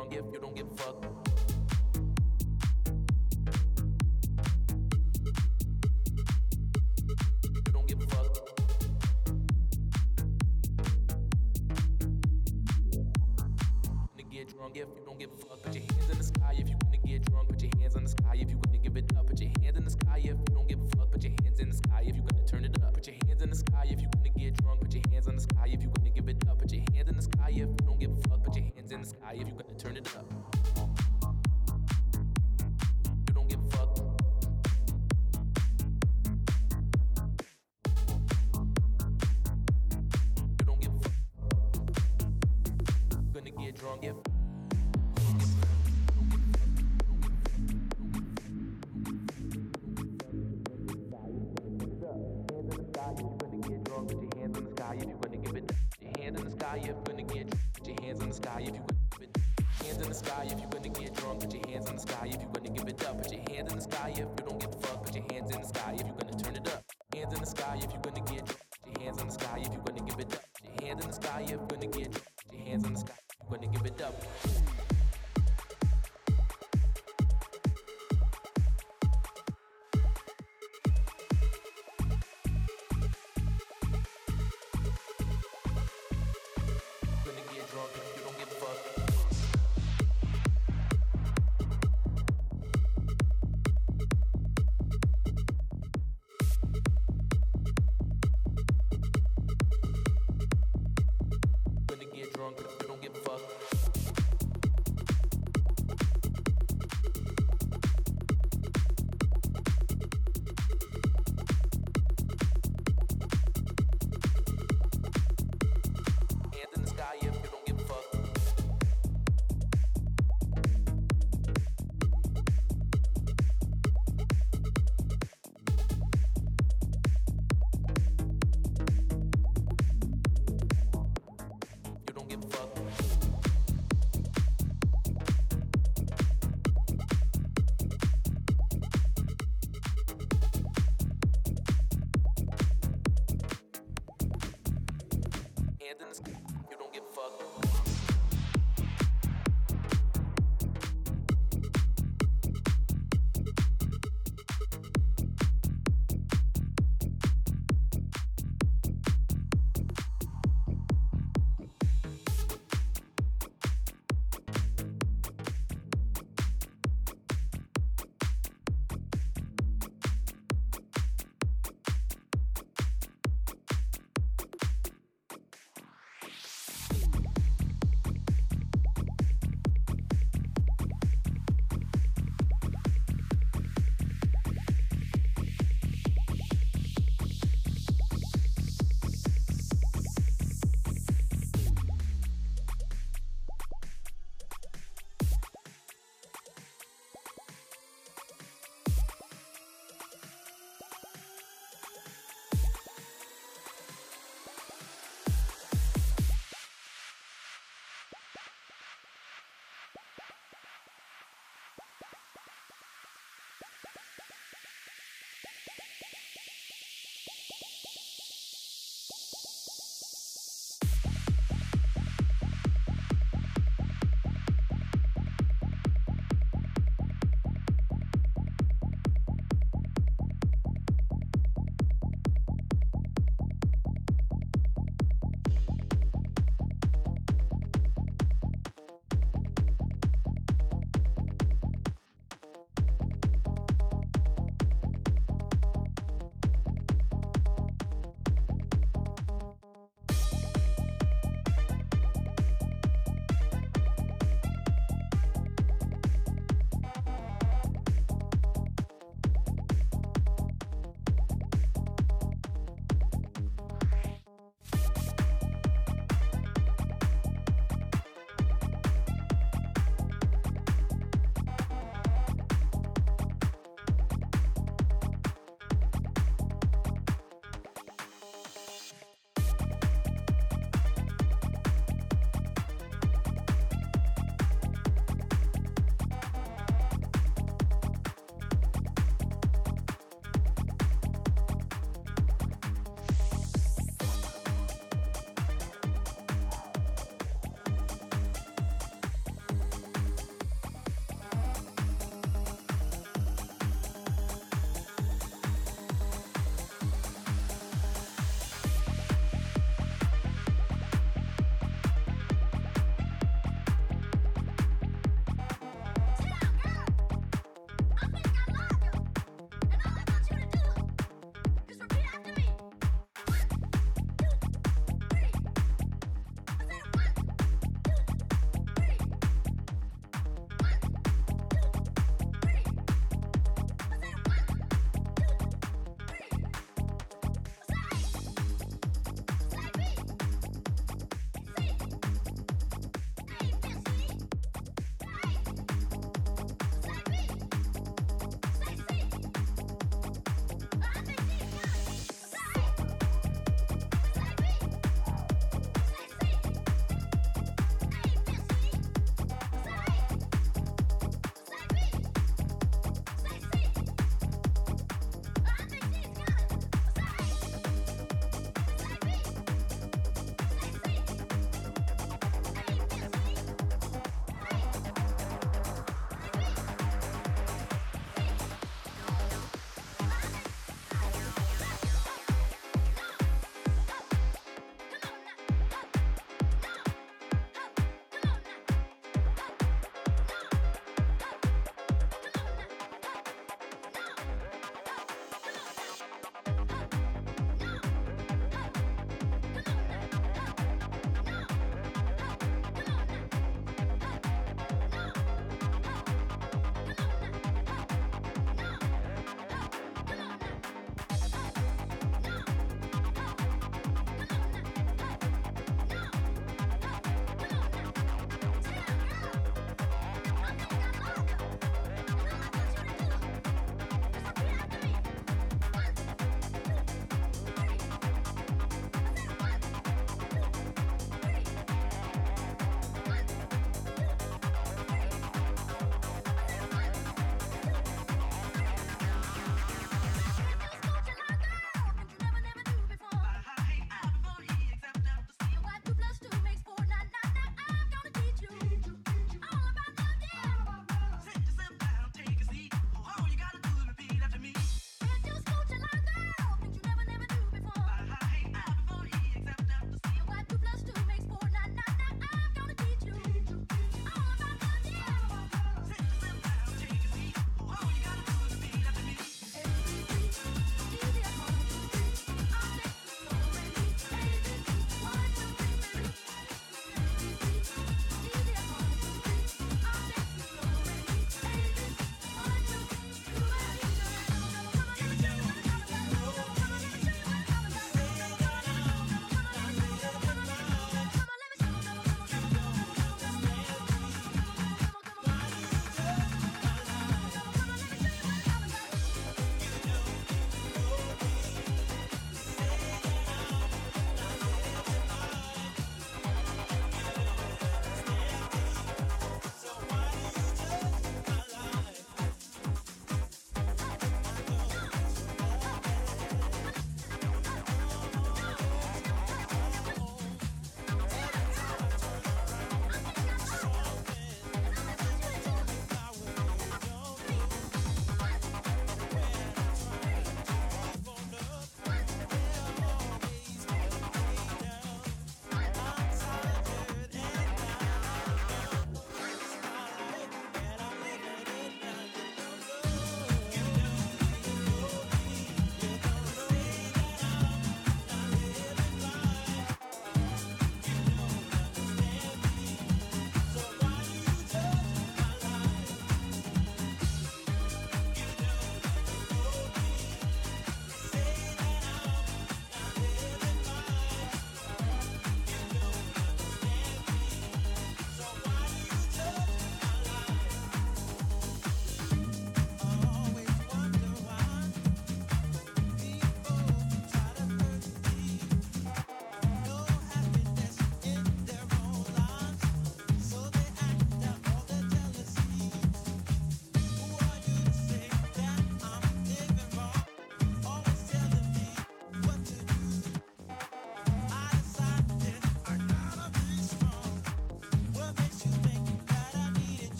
wrong if you don't give a fuck. get drunk if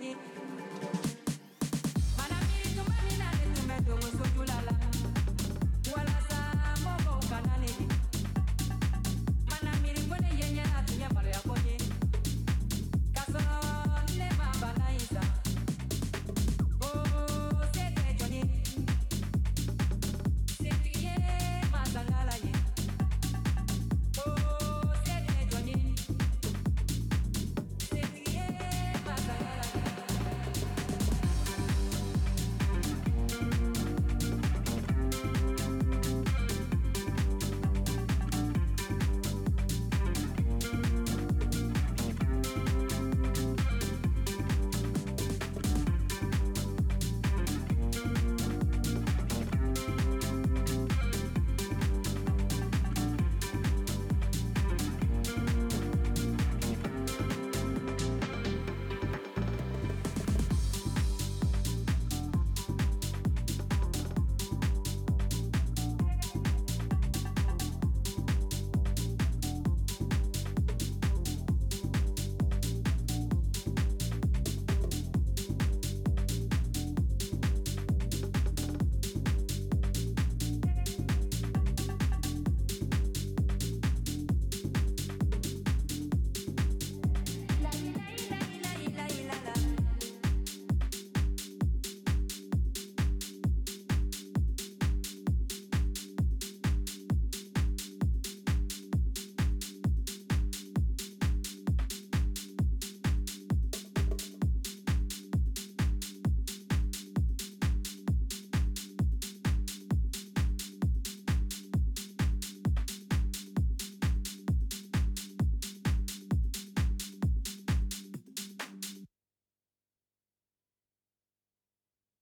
Johnny.